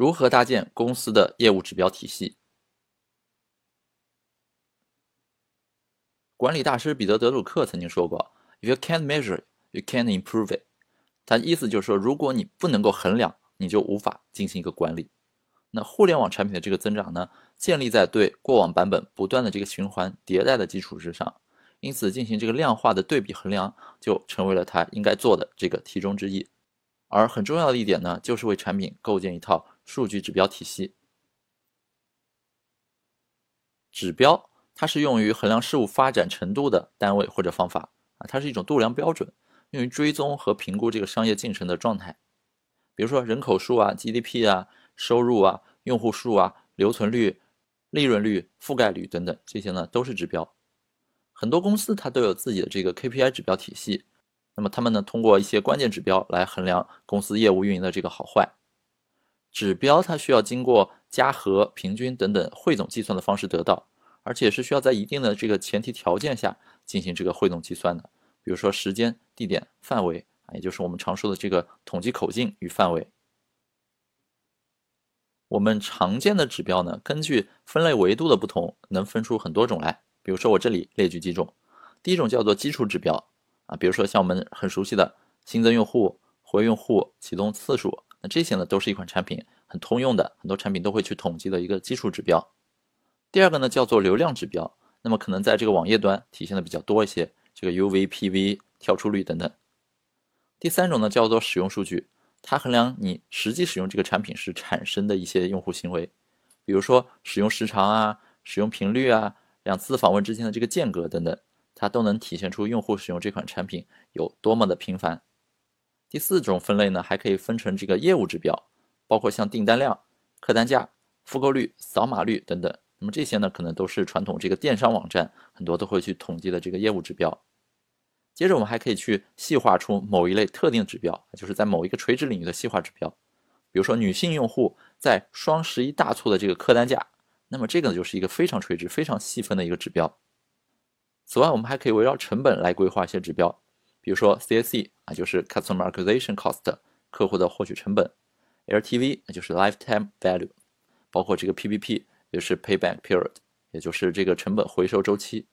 如何搭建公司的业务指标体系？管理大师彼得·德鲁克曾经说过：“If you can't measure, you can't improve it。”他意思就是说，如果你不能够衡量，你就无法进行一个管理。那互联网产品的这个增长呢，建立在对过往版本不断的这个循环迭代的基础之上，因此进行这个量化的对比衡量，就成为了他应该做的这个题中之一。而很重要的一点呢，就是为产品构建一套数据指标体系。指标它是用于衡量事物发展程度的单位或者方法啊，它是一种度量标准，用于追踪和评估这个商业进程的状态。比如说人口数啊、GDP 啊、收入啊、用户数啊、留存率、利润率、覆盖率等等，这些呢都是指标。很多公司它都有自己的这个 KPI 指标体系。那么他们呢，通过一些关键指标来衡量公司业务运营的这个好坏。指标它需要经过加和、平均等等汇总计算的方式得到，而且是需要在一定的这个前提条件下进行这个汇总计算的。比如说时间、地点、范围啊，也就是我们常说的这个统计口径与范围。我们常见的指标呢，根据分类维度的不同，能分出很多种来。比如说我这里列举几种，第一种叫做基础指标。啊，比如说像我们很熟悉的新增用户、活跃用户、启动次数，那这些呢都是一款产品很通用的，很多产品都会去统计的一个基础指标。第二个呢叫做流量指标，那么可能在这个网页端体现的比较多一些，这个 UVPV、跳出率等等。第三种呢叫做使用数据，它衡量你实际使用这个产品时产生的一些用户行为，比如说使用时长啊、使用频率啊、两次访问之间的这个间隔等等。它都能体现出用户使用这款产品有多么的频繁。第四种分类呢，还可以分成这个业务指标，包括像订单量、客单价、复购率、扫码率等等。那么这些呢，可能都是传统这个电商网站很多都会去统计的这个业务指标。接着我们还可以去细化出某一类特定指标，就是在某一个垂直领域的细化指标。比如说女性用户在双十一大促的这个客单价，那么这个呢就是一个非常垂直、非常细分的一个指标。此外，我们还可以围绕成本来规划一些指标，比如说 CAC 啊，就是 Customer Acquisition Cost，客户的获取成本；LTV 就是 Lifetime Value，包括这个 PPP 也是 Payback Period，也就是这个成本回收周期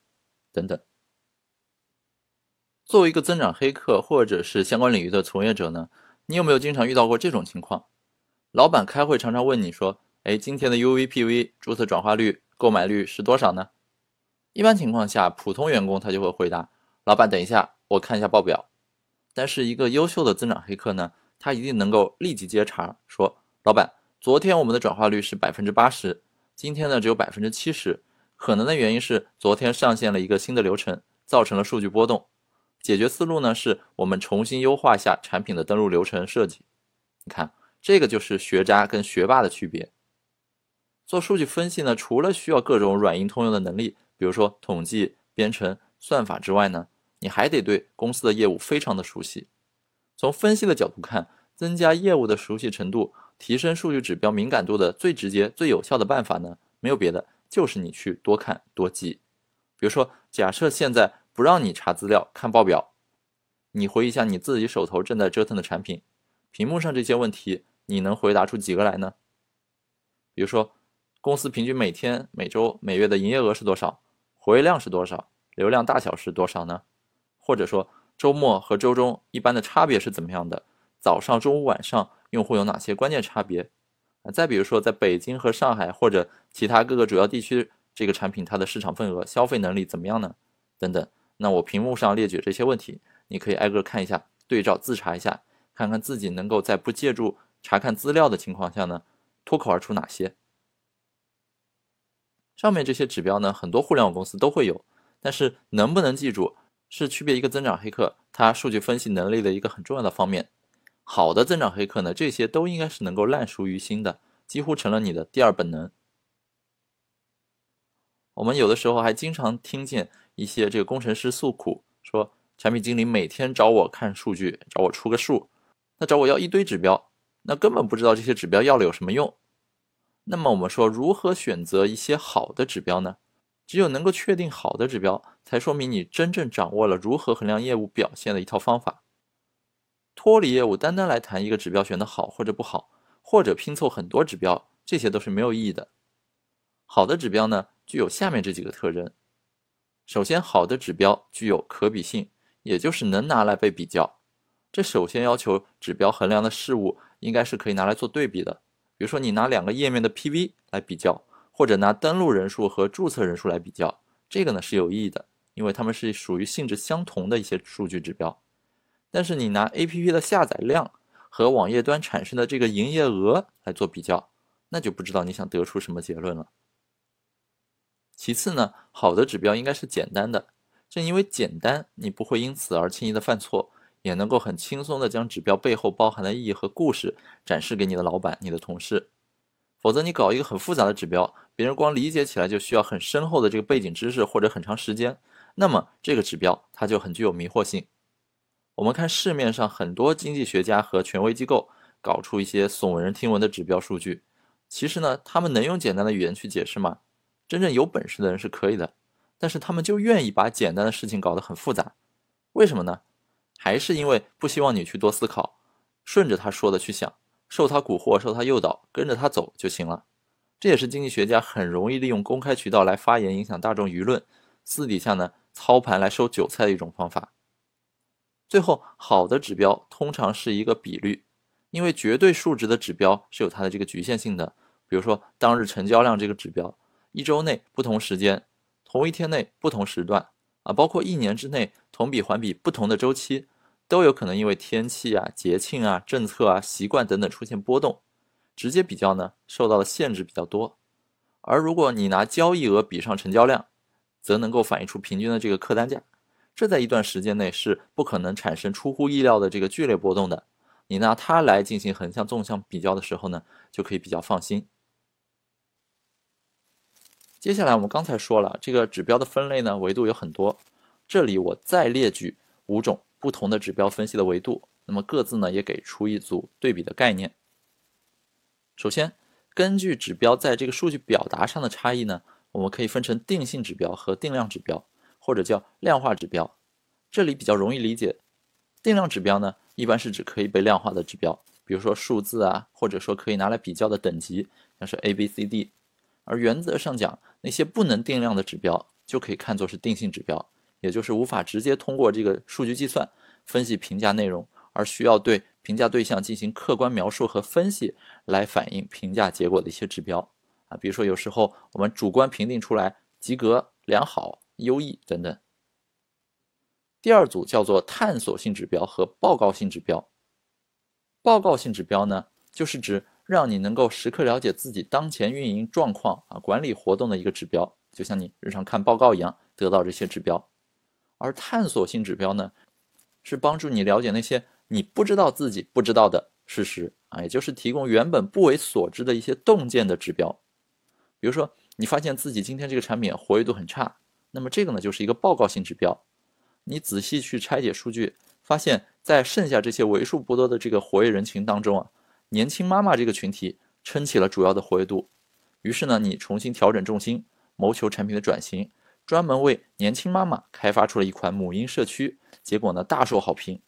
等等。作为一个增长黑客或者是相关领域的从业者呢，你有没有经常遇到过这种情况？老板开会常常问你说：“哎，今天的 UVPV 注册转化率、购买率是多少呢？”一般情况下，普通员工他就会回答：“老板，等一下，我看一下报表。”但是一个优秀的增长黑客呢，他一定能够立即接茬，说：“老板，昨天我们的转化率是百分之八十，今天呢只有百分之七十，可能的原因是昨天上线了一个新的流程，造成了数据波动。解决思路呢，是我们重新优化一下产品的登录流程设计。你看，这个就是学渣跟学霸的区别。做数据分析呢，除了需要各种软硬通用的能力。”比如说统计、编程、算法之外呢，你还得对公司的业务非常的熟悉。从分析的角度看，增加业务的熟悉程度，提升数据指标敏感度的最直接、最有效的办法呢，没有别的，就是你去多看多记。比如说，假设现在不让你查资料、看报表，你回忆一下你自己手头正在折腾的产品，屏幕上这些问题，你能回答出几个来呢？比如说，公司平均每天、每周、每月的营业额是多少？活跃量是多少？流量大小是多少呢？或者说周末和周中一般的差别是怎么样的？早上、中午、晚上用户有哪些关键差别？啊，再比如说在北京和上海或者其他各个主要地区，这个产品它的市场份额、消费能力怎么样呢？等等。那我屏幕上列举这些问题，你可以挨个看一下，对照自查一下，看看自己能够在不借助查看资料的情况下呢，脱口而出哪些。上面这些指标呢，很多互联网公司都会有，但是能不能记住，是区别一个增长黑客他数据分析能力的一个很重要的方面。好的增长黑客呢，这些都应该是能够烂熟于心的，几乎成了你的第二本能。我们有的时候还经常听见一些这个工程师诉苦，说产品经理每天找我看数据，找我出个数，那找我要一堆指标，那根本不知道这些指标要了有什么用。那么我们说，如何选择一些好的指标呢？只有能够确定好的指标，才说明你真正掌握了如何衡量业务表现的一套方法。脱离业务，单单来谈一个指标选的好或者不好，或者拼凑很多指标，这些都是没有意义的。好的指标呢，具有下面这几个特征。首先，好的指标具有可比性，也就是能拿来被比较。这首先要求指标衡量的事物应该是可以拿来做对比的。比如说，你拿两个页面的 PV 来比较，或者拿登录人数和注册人数来比较，这个呢是有意义的，因为它们是属于性质相同的一些数据指标。但是你拿 APP 的下载量和网页端产生的这个营业额来做比较，那就不知道你想得出什么结论了。其次呢，好的指标应该是简单的，正因为简单，你不会因此而轻易的犯错。也能够很轻松的将指标背后包含的意义和故事展示给你的老板、你的同事。否则，你搞一个很复杂的指标，别人光理解起来就需要很深厚的这个背景知识或者很长时间，那么这个指标它就很具有迷惑性。我们看市面上很多经济学家和权威机构搞出一些耸人听闻的指标数据，其实呢，他们能用简单的语言去解释吗？真正有本事的人是可以的，但是他们就愿意把简单的事情搞得很复杂，为什么呢？还是因为不希望你去多思考，顺着他说的去想，受他蛊惑，受他诱导，跟着他走就行了。这也是经济学家很容易利用公开渠道来发言，影响大众舆论，私底下呢操盘来收韭菜的一种方法。最后，好的指标通常是一个比率，因为绝对数值的指标是有它的这个局限性的。比如说当日成交量这个指标，一周内不同时间，同一天内不同时段。啊，包括一年之内同比环比不同的周期，都有可能因为天气啊、节庆啊、政策啊、习惯等等出现波动，直接比较呢受到的限制比较多。而如果你拿交易额比上成交量，则能够反映出平均的这个客单价，这在一段时间内是不可能产生出乎意料的这个剧烈波动的。你拿它来进行横向、纵向比较的时候呢，就可以比较放心。接下来我们刚才说了，这个指标的分类呢维度有很多，这里我再列举五种不同的指标分析的维度，那么各自呢也给出一组对比的概念。首先，根据指标在这个数据表达上的差异呢，我们可以分成定性指标和定量指标，或者叫量化指标。这里比较容易理解，定量指标呢一般是指可以被量化的指标，比如说数字啊，或者说可以拿来比较的等级，像是 A、B、C、D。而原则上讲，那些不能定量的指标就可以看作是定性指标，也就是无法直接通过这个数据计算分析评价内容，而需要对评价对象进行客观描述和分析来反映评价结果的一些指标啊。比如说，有时候我们主观评定出来及格、良好、优异等等。第二组叫做探索性指标和报告性指标。报告性指标呢，就是指。让你能够时刻了解自己当前运营状况啊，管理活动的一个指标，就像你日常看报告一样，得到这些指标。而探索性指标呢，是帮助你了解那些你不知道自己不知道的事实啊，也就是提供原本不为所知的一些洞见的指标。比如说，你发现自己今天这个产品活跃度很差，那么这个呢就是一个报告性指标。你仔细去拆解数据，发现，在剩下这些为数不多的这个活跃人群当中啊。年轻妈妈这个群体撑起了主要的活跃度，于是呢，你重新调整重心，谋求产品的转型，专门为年轻妈妈开发出了一款母婴社区，结果呢大受好评。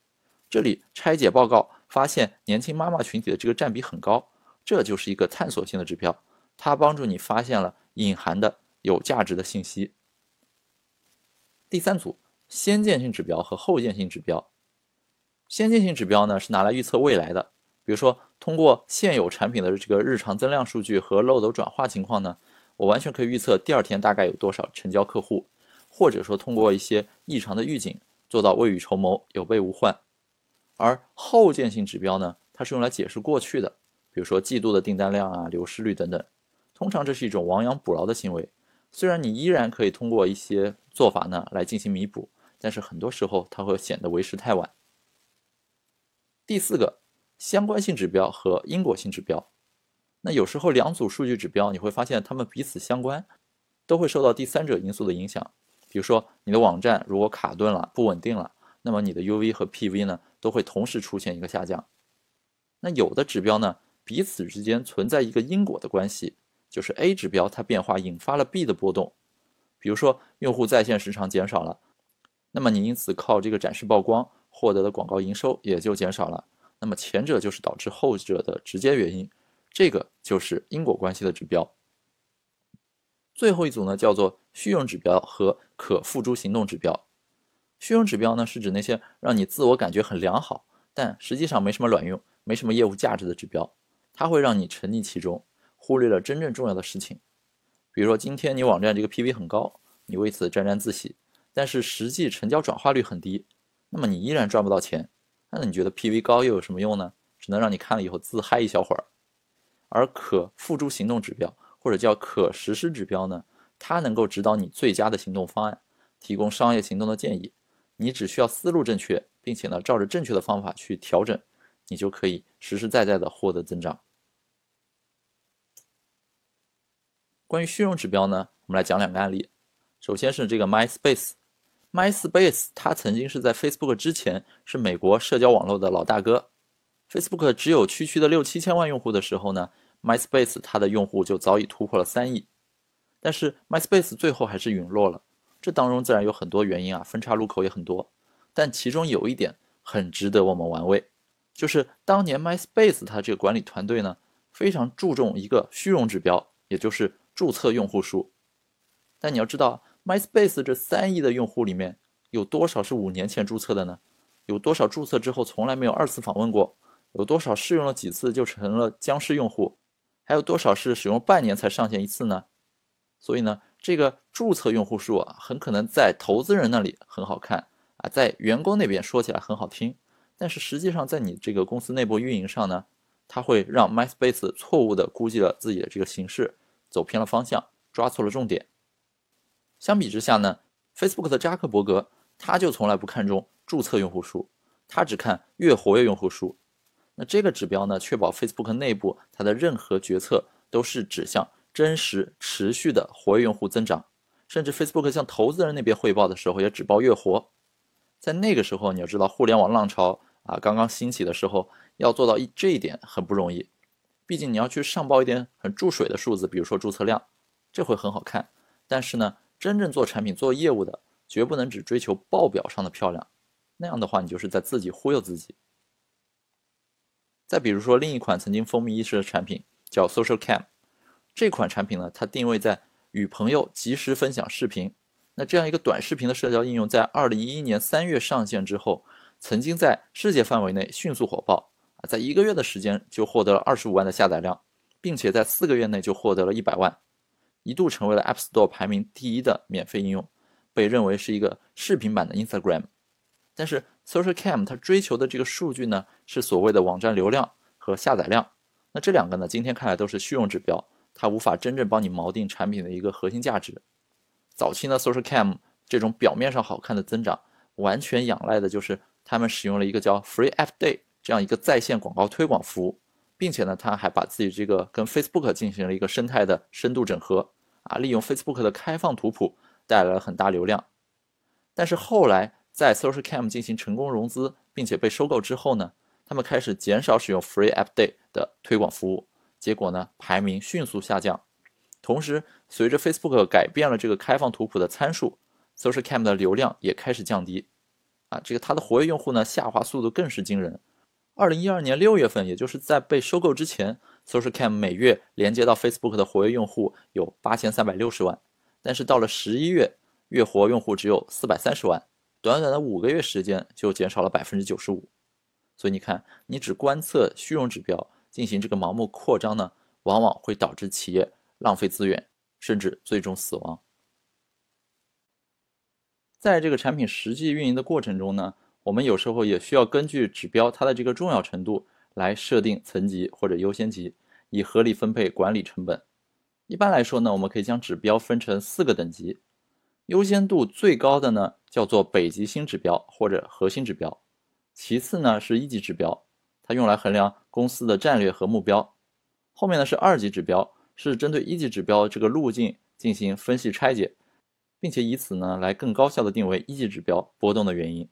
这里拆解报告发现，年轻妈妈群体的这个占比很高，这就是一个探索性的指标，它帮助你发现了隐含的有价值的信息。第三组，先见性指标和后见性指标。先见性指标呢是拿来预测未来的。比如说，通过现有产品的这个日常增量数据和漏斗转化情况呢，我完全可以预测第二天大概有多少成交客户，或者说通过一些异常的预警，做到未雨绸缪、有备无患。而后见性指标呢，它是用来解释过去的，比如说季度的订单量啊、流失率等等。通常这是一种亡羊补牢的行为，虽然你依然可以通过一些做法呢来进行弥补，但是很多时候它会显得为时太晚。第四个。相关性指标和因果性指标，那有时候两组数据指标你会发现它们彼此相关，都会受到第三者因素的影响。比如说你的网站如果卡顿了、不稳定了，那么你的 UV 和 PV 呢都会同时出现一个下降。那有的指标呢彼此之间存在一个因果的关系，就是 A 指标它变化引发了 B 的波动。比如说用户在线时长减少了，那么你因此靠这个展示曝光获得的广告营收也就减少了。那么前者就是导致后者的直接原因，这个就是因果关系的指标。最后一组呢，叫做虚荣指标和可付诸行动指标。虚荣指标呢，是指那些让你自我感觉很良好，但实际上没什么卵用、没什么业务价值的指标。它会让你沉溺其中，忽略了真正重要的事情。比如说，今天你网站这个 PV 很高，你为此沾沾自喜，但是实际成交转化率很低，那么你依然赚不到钱。那你觉得 PV 高又有什么用呢？只能让你看了以后自嗨一小会儿。而可付诸行动指标或者叫可实施指标呢，它能够指导你最佳的行动方案，提供商业行动的建议。你只需要思路正确，并且呢，照着正确的方法去调整，你就可以实实在在的获得增长。关于虚荣指标呢，我们来讲两个案例。首先是这个 MySpace，MySpace 它曾经是在 Facebook 之前是美国社交网络的老大哥。Facebook 只有区区的六七千万用户的时候呢，MySpace 它的用户就早已突破了三亿。但是 MySpace 最后还是陨落了。这当中自然有很多原因啊，分叉路口也很多，但其中有一点很值得我们玩味，就是当年 MySpace 它这个管理团队呢，非常注重一个虚荣指标，也就是注册用户数。但你要知道，MySpace 这三亿的用户里面，有多少是五年前注册的呢？有多少注册之后从来没有二次访问过？有多少试用了几次就成了僵尸用户？还有多少是使用半年才上线一次呢？所以呢？这个注册用户数啊，很可能在投资人那里很好看啊，在员工那边说起来很好听，但是实际上在你这个公司内部运营上呢，它会让 MySpace 错误的估计了自己的这个形势，走偏了方向，抓错了重点。相比之下呢，Facebook 的扎克伯格他就从来不看重注册用户数，他只看越活跃用户数。那这个指标呢，确保 Facebook 内部它的任何决策都是指向。真实持续的活跃用户增长，甚至 Facebook 向投资人那边汇报的时候也只报月活。在那个时候，你要知道互联网浪潮啊刚刚兴起的时候，要做到这一点很不容易。毕竟你要去上报一点很注水的数字，比如说注册量，这会很好看。但是呢，真正做产品做业务的，绝不能只追求报表上的漂亮，那样的话你就是在自己忽悠自己。再比如说另一款曾经风靡一时的产品叫 Social Cam。这款产品呢，它定位在与朋友及时分享视频。那这样一个短视频的社交应用，在二零一一年三月上线之后，曾经在世界范围内迅速火爆啊，在一个月的时间就获得了二十五万的下载量，并且在四个月内就获得了一百万，一度成为了 App Store 排名第一的免费应用，被认为是一个视频版的 Instagram。但是 Social Cam 它追求的这个数据呢，是所谓的网站流量和下载量。那这两个呢，今天看来都是虚荣指标。它无法真正帮你锚定产品的一个核心价值。早期呢，Social Cam 这种表面上好看的增长，完全仰赖的就是他们使用了一个叫 Free App Day 这样一个在线广告推广服务，并且呢，他还把自己这个跟 Facebook 进行了一个生态的深度整合啊，利用 Facebook 的开放图谱带来了很大流量。但是后来在 Social Cam 进行成功融资并且被收购之后呢，他们开始减少使用 Free App Day 的推广服务。结果呢，排名迅速下降。同时，随着 Facebook 改变了这个开放图谱的参数，Social Cam 的流量也开始降低。啊，这个它的活跃用户呢，下滑速度更是惊人。二零一二年六月份，也就是在被收购之前，Social Cam 每月连接到 Facebook 的活跃用户有八千三百六十万，但是到了十一月，月活用户只有四百三十万，短短的五个月时间就减少了百分之九十五。所以你看，你只观测虚荣指标。进行这个盲目扩张呢，往往会导致企业浪费资源，甚至最终死亡。在这个产品实际运营的过程中呢，我们有时候也需要根据指标它的这个重要程度来设定层级或者优先级，以合理分配管理成本。一般来说呢，我们可以将指标分成四个等级，优先度最高的呢叫做北极星指标或者核心指标，其次呢是一级指标。它用来衡量公司的战略和目标，后面呢是二级指标，是针对一级指标这个路径进行分析拆解，并且以此呢来更高效的定位一级指标波动的原因。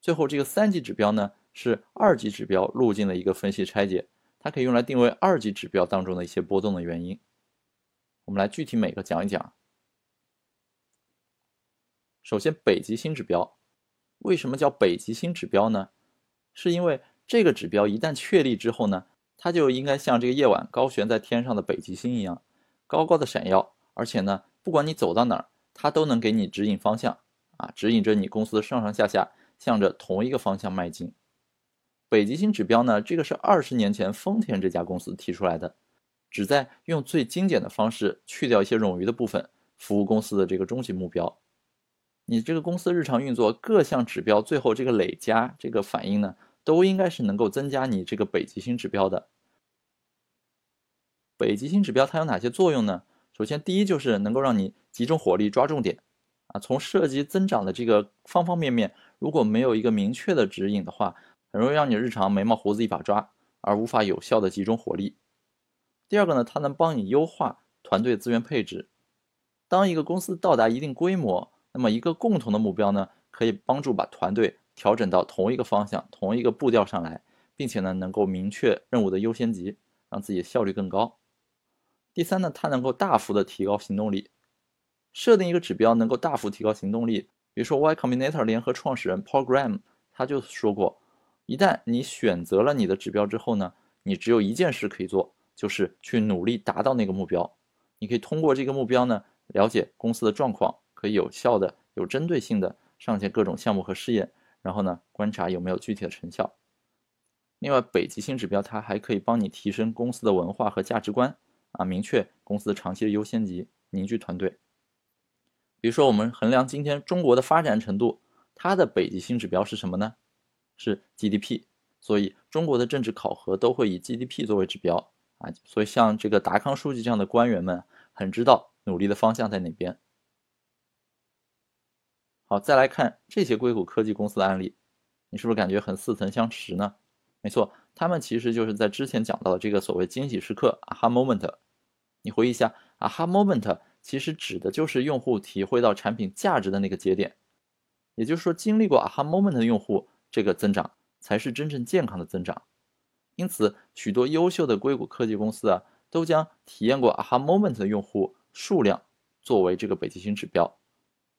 最后这个三级指标呢是二级指标路径的一个分析拆解，它可以用来定位二级指标当中的一些波动的原因。我们来具体每个讲一讲。首先北极星指标，为什么叫北极星指标呢？是因为这个指标一旦确立之后呢，它就应该像这个夜晚高悬在天上的北极星一样，高高的闪耀。而且呢，不管你走到哪儿，它都能给你指引方向啊，指引着你公司上上下下向着同一个方向迈进。北极星指标呢，这个是二十年前丰田这家公司提出来的，旨在用最精简的方式去掉一些冗余的部分，服务公司的这个终极目标。你这个公司日常运作各项指标最后这个累加这个反应呢，都应该是能够增加你这个北极星指标的。北极星指标它有哪些作用呢？首先，第一就是能够让你集中火力抓重点啊。从涉及增长的这个方方面面，如果没有一个明确的指引的话，很容易让你日常眉毛胡子一把抓，而无法有效的集中火力。第二个呢，它能帮你优化团队资源配置。当一个公司到达一定规模，那么一个共同的目标呢，可以帮助把团队调整到同一个方向、同一个步调上来，并且呢，能够明确任务的优先级，让自己效率更高。第三呢，它能够大幅的提高行动力。设定一个指标能够大幅提高行动力，比如说 Y Combinator 联合创始人 Paul Graham 他就说过，一旦你选择了你的指标之后呢，你只有一件事可以做，就是去努力达到那个目标。你可以通过这个目标呢，了解公司的状况。可以有效的、有针对性的上线各种项目和试验，然后呢，观察有没有具体的成效。另外，北极星指标它还可以帮你提升公司的文化和价值观啊，明确公司的长期的优先级，凝聚团队。比如说，我们衡量今天中国的发展程度，它的北极星指标是什么呢？是 GDP。所以，中国的政治考核都会以 GDP 作为指标啊。所以，像这个达康书记这样的官员们，很知道努力的方向在哪边。好，再来看这些硅谷科技公司的案例，你是不是感觉很似曾相识呢？没错，他们其实就是在之前讲到的这个所谓惊喜时刻 （aha moment）。你回忆一下，aha moment 其实指的就是用户体会到产品价值的那个节点。也就是说，经历过 aha moment 的用户，这个增长才是真正健康的增长。因此，许多优秀的硅谷科技公司啊，都将体验过 aha moment 的用户数量作为这个北极星指标。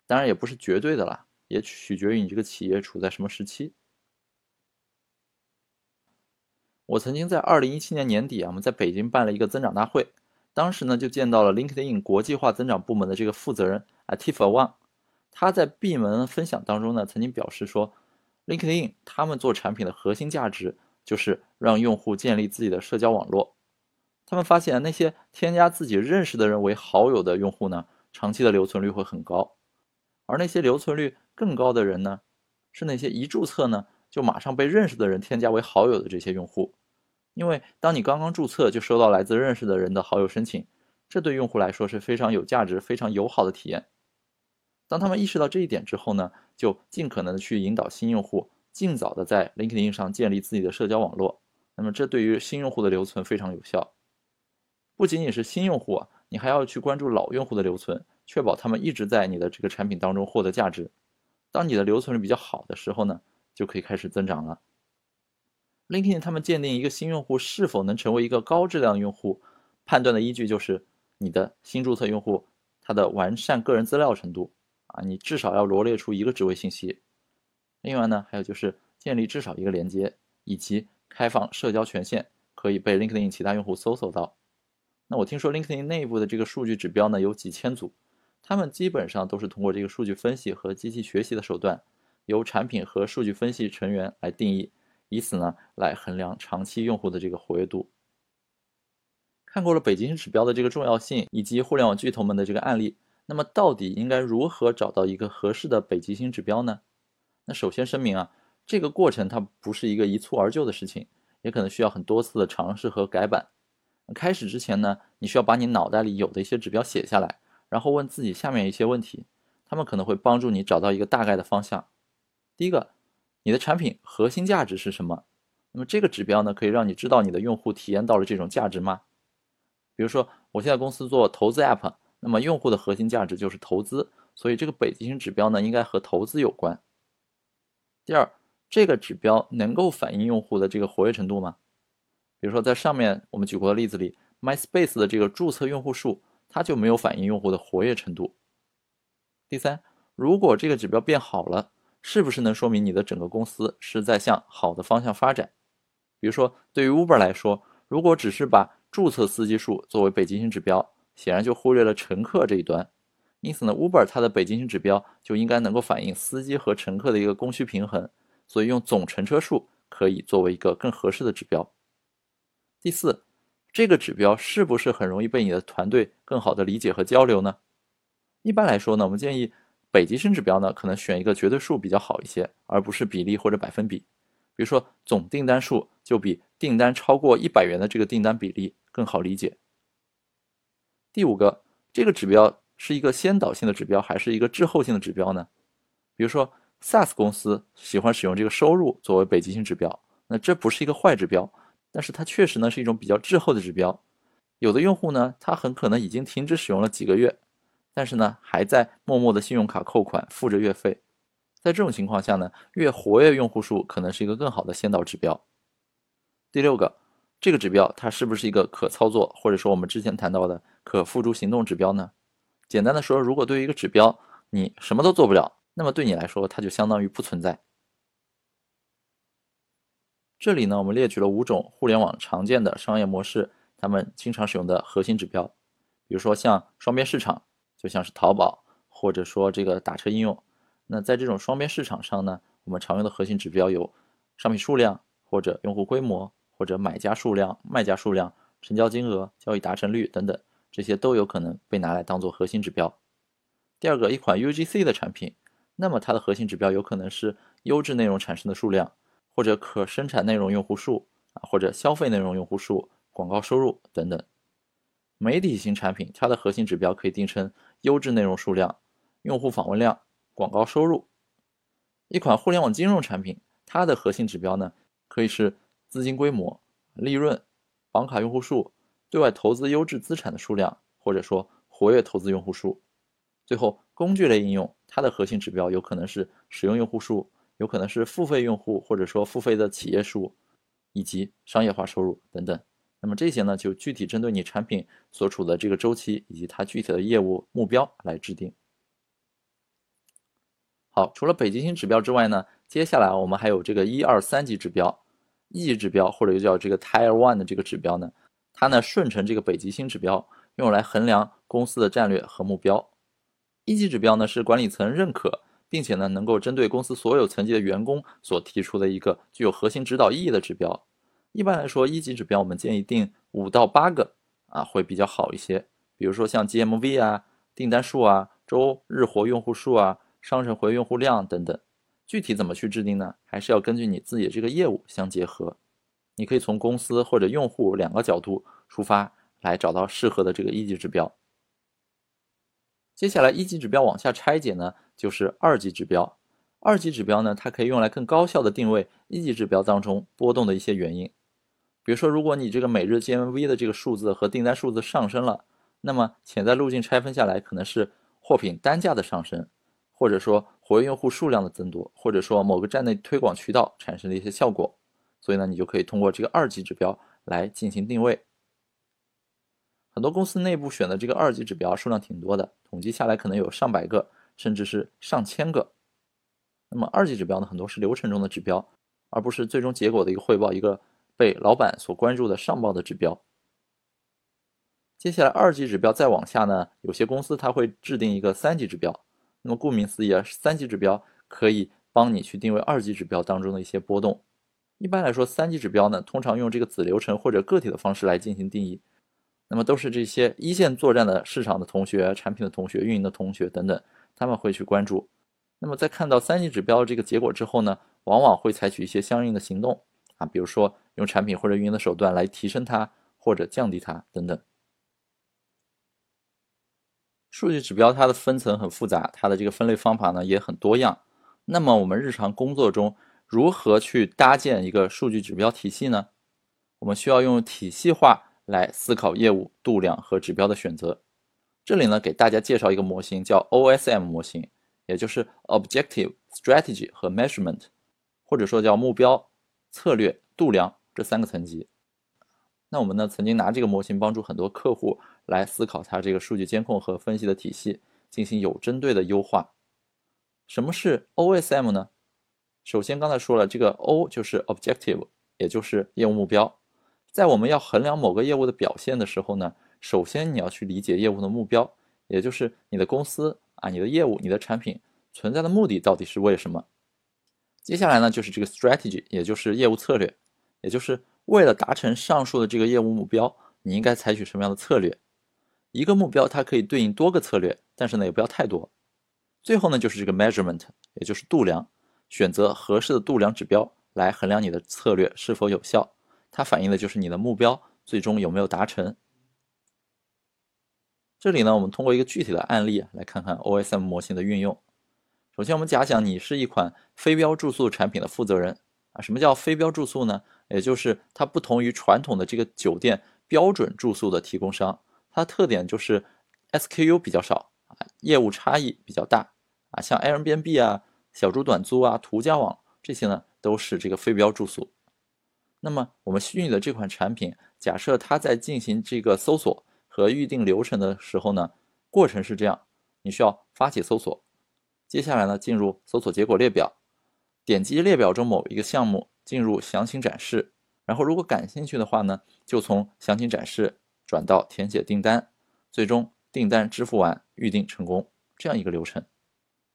当然也不是绝对的啦，也取决于你这个企业处在什么时期。我曾经在二零一七年年底啊，我们在北京办了一个增长大会，当时呢就见到了 LinkedIn 国际化增长部门的这个负责人 Atifa Wang，他在闭门分享当中呢，曾经表示说，LinkedIn 他们做产品的核心价值就是让用户建立自己的社交网络。他们发现那些添加自己认识的人为好友的用户呢，长期的留存率会很高。而那些留存率更高的人呢，是那些一注册呢就马上被认识的人添加为好友的这些用户。因为当你刚刚注册就收到来自认识的人的好友申请，这对用户来说是非常有价值、非常友好的体验。当他们意识到这一点之后呢，就尽可能的去引导新用户尽早的在 LinkedIn 上建立自己的社交网络。那么这对于新用户的留存非常有效。不仅仅是新用户啊，你还要去关注老用户的留存。确保他们一直在你的这个产品当中获得价值。当你的留存率比较好的时候呢，就可以开始增长了。LinkedIn 他们鉴定一个新用户是否能成为一个高质量用户，判断的依据就是你的新注册用户他的完善个人资料程度啊，你至少要罗列出一个职位信息。另外呢，还有就是建立至少一个连接，以及开放社交权限，可以被 LinkedIn 其他用户搜索到。那我听说 LinkedIn 内部的这个数据指标呢有几千组。他们基本上都是通过这个数据分析和机器学习的手段，由产品和数据分析成员来定义，以此呢来衡量长期用户的这个活跃度。看过了北极星指标的这个重要性以及互联网巨头们的这个案例，那么到底应该如何找到一个合适的北极星指标呢？那首先声明啊，这个过程它不是一个一蹴而就的事情，也可能需要很多次的尝试和改版。开始之前呢，你需要把你脑袋里有的一些指标写下来。然后问自己下面一些问题，他们可能会帮助你找到一个大概的方向。第一个，你的产品核心价值是什么？那么这个指标呢，可以让你知道你的用户体验到了这种价值吗？比如说，我现在公司做投资 App，那么用户的核心价值就是投资，所以这个北极星指标呢，应该和投资有关。第二，这个指标能够反映用户的这个活跃程度吗？比如说，在上面我们举过的例子里，MySpace 的这个注册用户数。它就没有反映用户的活跃程度。第三，如果这个指标变好了，是不是能说明你的整个公司是在向好的方向发展？比如说，对于 Uber 来说，如果只是把注册司机数作为北极星指标，显然就忽略了乘客这一端。因此呢，Uber 它的北极星指标就应该能够反映司机和乘客的一个供需平衡，所以用总乘车数可以作为一个更合适的指标。第四，这个指标是不是很容易被你的团队更好的理解和交流呢？一般来说呢，我们建议北极星指标呢可能选一个绝对数比较好一些，而不是比例或者百分比。比如说总订单数就比订单超过一百元的这个订单比例更好理解。第五个，这个指标。是一个先导性的指标还是一个滞后性的指标呢？比如说，SaaS 公司喜欢使用这个收入作为北极星指标，那这不是一个坏指标，但是它确实呢是一种比较滞后的指标。有的用户呢，他很可能已经停止使用了几个月，但是呢还在默默的信用卡扣款付着月费。在这种情况下呢，月活跃用户数可能是一个更好的先导指标。第六个，这个指标它是不是一个可操作，或者说我们之前谈到的可付诸行动指标呢？简单的说，如果对于一个指标你什么都做不了，那么对你来说它就相当于不存在。这里呢，我们列举了五种互联网常见的商业模式，他们经常使用的核心指标，比如说像双边市场，就像是淘宝，或者说这个打车应用。那在这种双边市场上呢，我们常用的核心指标有商品数量，或者用户规模，或者买家数量、卖家数量、成交金额、交易达成率等等。这些都有可能被拿来当做核心指标。第二个，一款 UGC 的产品，那么它的核心指标有可能是优质内容产生的数量，或者可生产内容用户数啊，或者消费内容用户数、广告收入等等。媒体型产品，它的核心指标可以定成优质内容数量、用户访问量、广告收入。一款互联网金融产品，它的核心指标呢，可以是资金规模、利润、绑卡用户数。对外投资优质资产的数量，或者说活跃投资用户数。最后，工具类应用它的核心指标有可能是使用用户数，有可能是付费用户，或者说付费的企业数，以及商业化收入等等。那么这些呢，就具体针对你产品所处的这个周期以及它具体的业务目标来制定。好，除了北极星指标之外呢，接下来我们还有这个一二三级指标，一级指标或者又叫这个 Tier One 的这个指标呢。它呢顺承这个北极星指标，用来衡量公司的战略和目标。一级指标呢是管理层认可，并且呢能够针对公司所有层级的员工所提出的一个具有核心指导意义的指标。一般来说，一级指标我们建议定五到八个啊，会比较好一些。比如说像 GMV 啊、订单数啊、周日活用户数啊、商城活跃用户量等等。具体怎么去制定呢？还是要根据你自己的这个业务相结合。你可以从公司或者用户两个角度出发，来找到适合的这个一级指标。接下来，一级指标往下拆解呢，就是二级指标。二级指标呢，它可以用来更高效的定位一级指标当中波动的一些原因。比如说，如果你这个每日 GMV 的这个数字和订单数字上升了，那么潜在路径拆分下来，可能是货品单价的上升，或者说活跃用户数量的增多，或者说某个站内推广渠道产生的一些效果。所以呢，你就可以通过这个二级指标来进行定位。很多公司内部选的这个二级指标数量挺多的，统计下来可能有上百个，甚至是上千个。那么二级指标呢，很多是流程中的指标，而不是最终结果的一个汇报，一个被老板所关注的上报的指标。接下来二级指标再往下呢，有些公司它会制定一个三级指标。那么顾名思义啊，三级指标可以帮你去定位二级指标当中的一些波动。一般来说，三级指标呢，通常用这个子流程或者个体的方式来进行定义。那么都是这些一线作战的市场的同学、产品的同学、运营的同学等等，他们会去关注。那么在看到三级指标这个结果之后呢，往往会采取一些相应的行动啊，比如说用产品或者运营的手段来提升它或者降低它等等。数据指标它的分层很复杂，它的这个分类方法呢也很多样。那么我们日常工作中，如何去搭建一个数据指标体系呢？我们需要用体系化来思考业务度量和指标的选择。这里呢，给大家介绍一个模型，叫 OSM 模型，也就是 Objective、Strategy 和 Measurement，或者说叫目标、策略、度量这三个层级。那我们呢，曾经拿这个模型帮助很多客户来思考它这个数据监控和分析的体系，进行有针对的优化。什么是 OSM 呢？首先，刚才说了，这个 O 就是 objective，也就是业务目标。在我们要衡量某个业务的表现的时候呢，首先你要去理解业务的目标，也就是你的公司啊、你的业务、你的产品存在的目的到底是为什么。接下来呢，就是这个 strategy，也就是业务策略，也就是为了达成上述的这个业务目标，你应该采取什么样的策略？一个目标它可以对应多个策略，但是呢也不要太多。最后呢就是这个 measurement，也就是度量，选择合适的度量指标来衡量你的策略是否有效。它反映的就是你的目标最终有没有达成。这里呢，我们通过一个具体的案例来看看 OSM 模型的运用。首先，我们假想你是一款非标住宿产品的负责人啊。什么叫非标住宿呢？也就是它不同于传统的这个酒店标准住宿的提供商，它的特点就是 SKU 比较少啊，业务差异比较大啊。像 Airbnb 啊、小猪短租啊、途家网这些呢，都是这个非标住宿。那么我们虚拟的这款产品，假设它在进行这个搜索和预定流程的时候呢，过程是这样：你需要发起搜索。接下来呢，进入搜索结果列表，点击列表中某一个项目，进入详情展示，然后如果感兴趣的话呢，就从详情展示转到填写订单，最终订单支付完，预定成功，这样一个流程。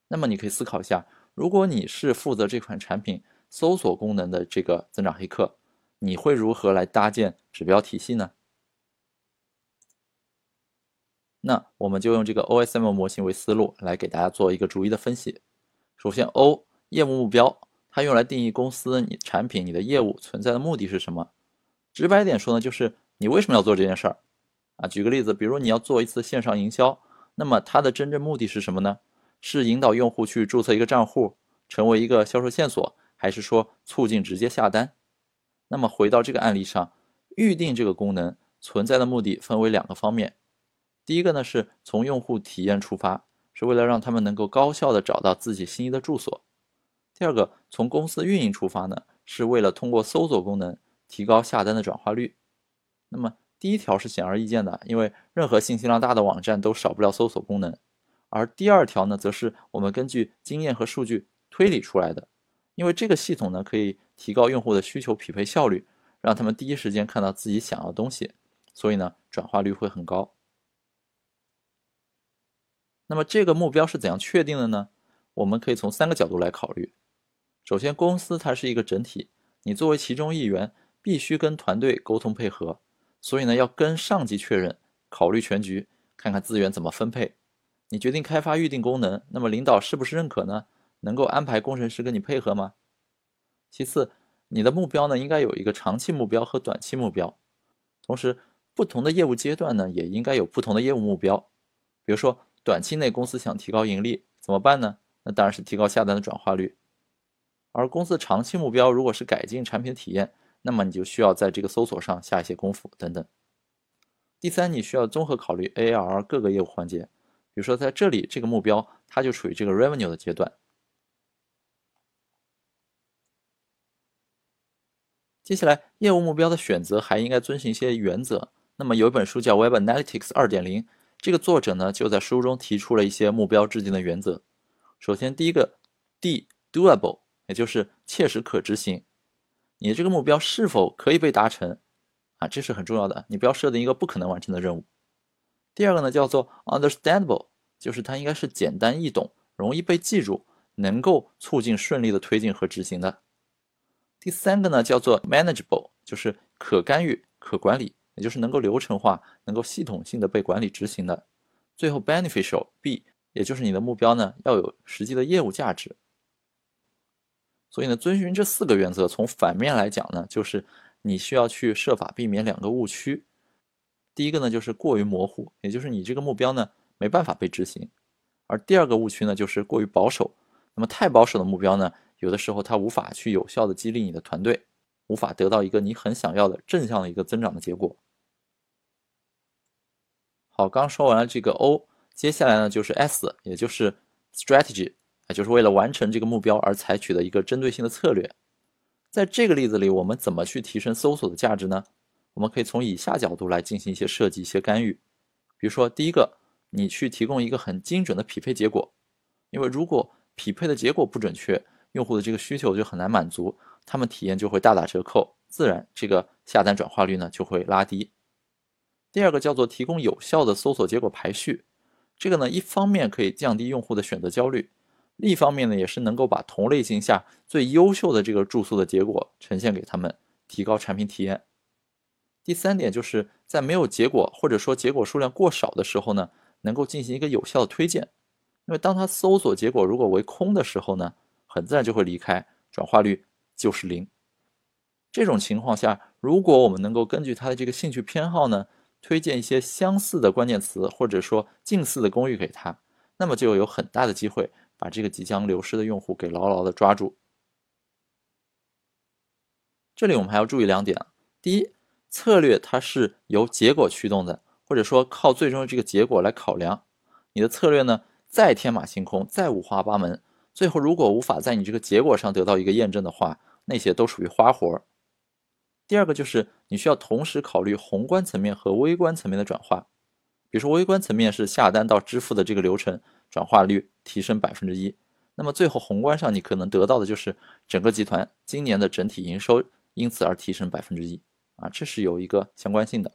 那么你可以思考一下，如果你是负责这款产品搜索功能的这个增长黑客，你会如何来搭建指标体系呢？那我们就用这个 OSM 模型为思路来给大家做一个逐一的分析。首先，O 业务目标，它用来定义公司、你产品、你的业务存在的目的是什么？直白点说呢，就是你为什么要做这件事儿啊？举个例子，比如你要做一次线上营销，那么它的真正目的是什么呢？是引导用户去注册一个账户，成为一个销售线索，还是说促进直接下单？那么回到这个案例上，预定这个功能存在的目的分为两个方面。第一个呢，是从用户体验出发，是为了让他们能够高效的找到自己心仪的住所。第二个，从公司运营出发呢，是为了通过搜索功能提高下单的转化率。那么第一条是显而易见的，因为任何信息量大的网站都少不了搜索功能。而第二条呢，则是我们根据经验和数据推理出来的，因为这个系统呢，可以提高用户的需求匹配效率，让他们第一时间看到自己想要的东西，所以呢，转化率会很高。那么这个目标是怎样确定的呢？我们可以从三个角度来考虑。首先，公司它是一个整体，你作为其中一员，必须跟团队沟通配合，所以呢，要跟上级确认，考虑全局，看看资源怎么分配。你决定开发预定功能，那么领导是不是认可呢？能够安排工程师跟你配合吗？其次，你的目标呢，应该有一个长期目标和短期目标，同时，不同的业务阶段呢，也应该有不同的业务目标，比如说。短期内公司想提高盈利怎么办呢？那当然是提高下单的转化率。而公司长期目标如果是改进产品体验，那么你就需要在这个搜索上下一些功夫等等。第三，你需要综合考虑 AR 各个业务环节，比如说在这里这个目标它就处于这个 revenue 的阶段。接下来业务目标的选择还应该遵循一些原则。那么有一本书叫 Web Analytics 二点零。这个作者呢，就在书中提出了一些目标制定的原则。首先，第一个，D，doable，也就是切实可执行。你这个目标是否可以被达成啊？这是很重要的。你不要设定一个不可能完成的任务。第二个呢，叫做 understandable，就是它应该是简单易懂、容易被记住，能够促进顺利的推进和执行的。第三个呢，叫做 manageable，就是可干预、可管理。也就是能够流程化、能够系统性的被管理执行的。最后，beneficial B，也就是你的目标呢要有实际的业务价值。所以呢，遵循这四个原则，从反面来讲呢，就是你需要去设法避免两个误区。第一个呢，就是过于模糊，也就是你这个目标呢没办法被执行；而第二个误区呢，就是过于保守。那么太保守的目标呢，有的时候它无法去有效的激励你的团队，无法得到一个你很想要的正向的一个增长的结果。好，刚说完了这个 O，接下来呢就是 S，也就是 strategy，啊，就是为了完成这个目标而采取的一个针对性的策略。在这个例子里，我们怎么去提升搜索的价值呢？我们可以从以下角度来进行一些设计、一些干预。比如说，第一个，你去提供一个很精准的匹配结果，因为如果匹配的结果不准确，用户的这个需求就很难满足，他们体验就会大打折扣，自然这个下单转化率呢就会拉低。第二个叫做提供有效的搜索结果排序，这个呢一方面可以降低用户的选择焦虑，另一方面呢也是能够把同类型下最优秀的这个住宿的结果呈现给他们，提高产品体验。第三点就是在没有结果或者说结果数量过少的时候呢，能够进行一个有效的推荐，因为当他搜索结果如果为空的时候呢，很自然就会离开，转化率就是零。这种情况下，如果我们能够根据他的这个兴趣偏好呢，推荐一些相似的关键词，或者说近似的公寓给他，那么就有很大的机会把这个即将流失的用户给牢牢的抓住。这里我们还要注意两点：第一，策略它是由结果驱动的，或者说靠最终的这个结果来考量。你的策略呢，再天马行空，再五花八门，最后如果无法在你这个结果上得到一个验证的话，那些都属于花活。第二个就是你需要同时考虑宏观层面和微观层面的转化，比如说微观层面是下单到支付的这个流程转化率提升百分之一，那么最后宏观上你可能得到的就是整个集团今年的整体营收因此而提升百分之一啊，这是有一个相关性的。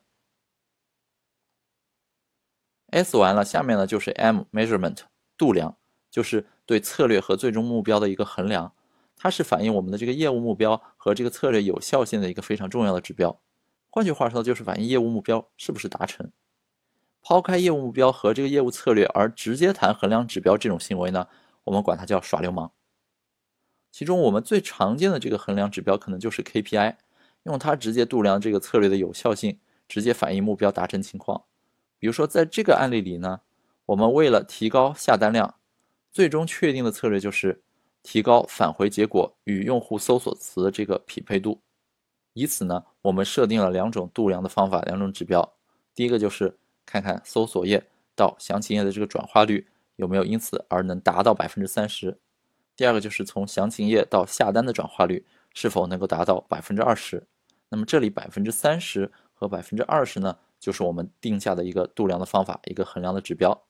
S 完了，下面呢就是 M measurement 度量，就是对策略和最终目标的一个衡量。它是反映我们的这个业务目标和这个策略有效性的一个非常重要的指标。换句话说，就是反映业务目标是不是达成。抛开业务目标和这个业务策略而直接谈衡量指标这种行为呢，我们管它叫耍流氓。其中我们最常见的这个衡量指标可能就是 KPI，用它直接度量这个策略的有效性，直接反映目标达成情况。比如说在这个案例里呢，我们为了提高下单量，最终确定的策略就是。提高返回结果与用户搜索词的这个匹配度，以此呢，我们设定了两种度量的方法，两种指标。第一个就是看看搜索页到详情页的这个转化率有没有因此而能达到百分之三十。第二个就是从详情页到下单的转化率是否能够达到百分之二十。那么这里百分之三十和百分之二十呢，就是我们定下的一个度量的方法，一个衡量的指标。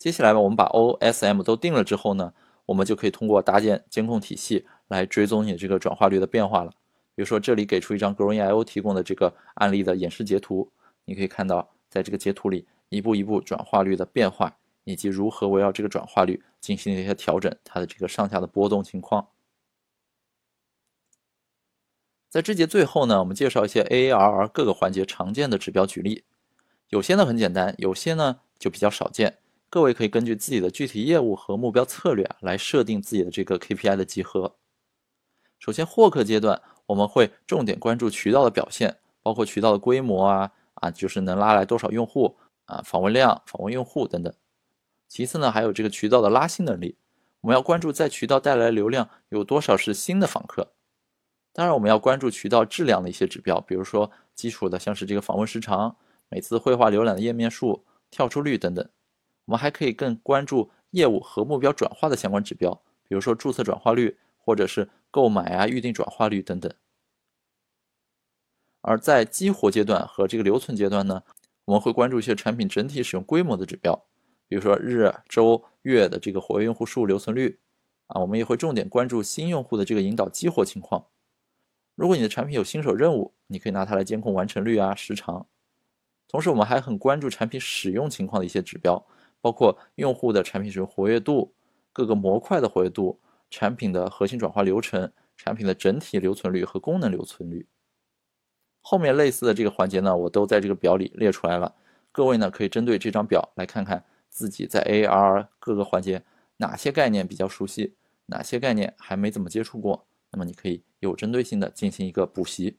接下来吧，我们把 O、S、M 都定了之后呢，我们就可以通过搭建监控体系来追踪你这个转化率的变化了。比如说，这里给出一张 Growing.io 提供的这个案例的演示截图，你可以看到，在这个截图里一步一步转化率的变化，以及如何围绕这个转化率进行一些调整，它的这个上下的波动情况。在这节最后呢，我们介绍一些 AARR 各个环节常见的指标举例，有些呢很简单，有些呢就比较少见。各位可以根据自己的具体业务和目标策略啊，来设定自己的这个 KPI 的集合。首先，获客阶段我们会重点关注渠道的表现，包括渠道的规模啊啊，就是能拉来多少用户啊，访问量、访问用户等等。其次呢，还有这个渠道的拉新能力，我们要关注在渠道带来流量有多少是新的访客。当然，我们要关注渠道质量的一些指标，比如说基础的像是这个访问时长、每次绘画浏览的页面数、跳出率等等。我们还可以更关注业务和目标转化的相关指标，比如说注册转化率，或者是购买啊、预定转化率等等。而在激活阶段和这个留存阶段呢，我们会关注一些产品整体使用规模的指标，比如说日、周、月的这个活跃用户数、留存率啊。我们也会重点关注新用户的这个引导激活情况。如果你的产品有新手任务，你可以拿它来监控完成率啊、时长。同时，我们还很关注产品使用情况的一些指标。包括用户的产品使用活跃度、各个模块的活跃度、产品的核心转化流程、产品的整体留存率和功能留存率。后面类似的这个环节呢，我都在这个表里列出来了。各位呢可以针对这张表来看看自己在 AR 各个环节哪些概念比较熟悉，哪些概念还没怎么接触过。那么你可以有针对性的进行一个补习。